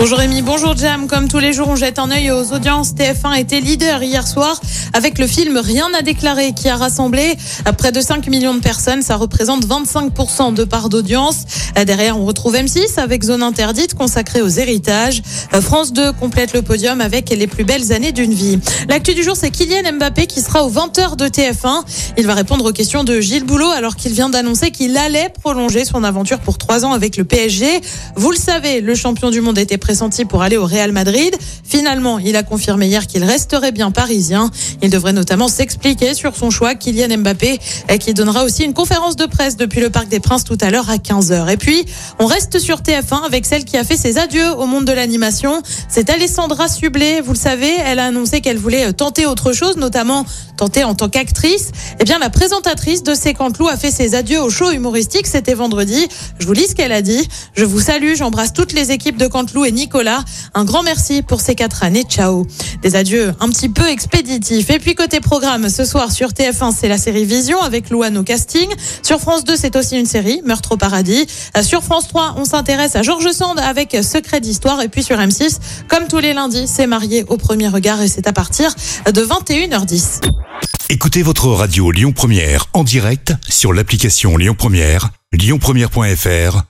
Bonjour Rémi, bonjour Jam. Comme tous les jours, on jette un œil aux audiences. TF1 était leader hier soir avec le film Rien à déclarer qui a rassemblé près de 5 millions de personnes. Ça représente 25% de part d'audience. Derrière, on retrouve M6 avec Zone Interdite consacrée aux héritages. France 2 complète le podium avec les plus belles années d'une vie. L'actu du jour, c'est Kylian Mbappé qui sera aux 20h de TF1. Il va répondre aux questions de Gilles Boulot alors qu'il vient d'annoncer qu'il allait prolonger son aventure pour 3 ans avec le PSG. Vous le savez, le champion du monde était pour aller au Real Madrid. Finalement, il a confirmé hier qu'il resterait bien parisien. Il devrait notamment s'expliquer sur son choix, Kylian Mbappé, qui donnera aussi une conférence de presse depuis le Parc des Princes tout à l'heure à 15h. Et puis, on reste sur TF1 avec celle qui a fait ses adieux au monde de l'animation. C'est Alessandra Sublet. Vous le savez, elle a annoncé qu'elle voulait tenter autre chose, notamment tenter en tant qu'actrice. Eh bien, la présentatrice de Sécantelou a fait ses adieux au show humoristique. C'était vendredi. Je vous lis ce qu'elle a dit. Je vous salue. J'embrasse toutes les équipes de Canteloup et Nicolas. Un grand merci pour ces quatre années. Ciao. Des adieux un petit peu expéditifs. Et puis côté programme, ce soir sur TF1, c'est la série Vision avec Louane au casting. Sur France 2, c'est aussi une série, Meurtre au paradis. Euh, Sur France 3, on s'intéresse à Georges Sand avec Secret d'histoire. Et puis sur M6, comme tous les lundis, c'est marié au premier regard et c'est à partir de 21h10. Écoutez votre radio Lyon Première en direct sur l'application Lyon Première, lyonpremière.fr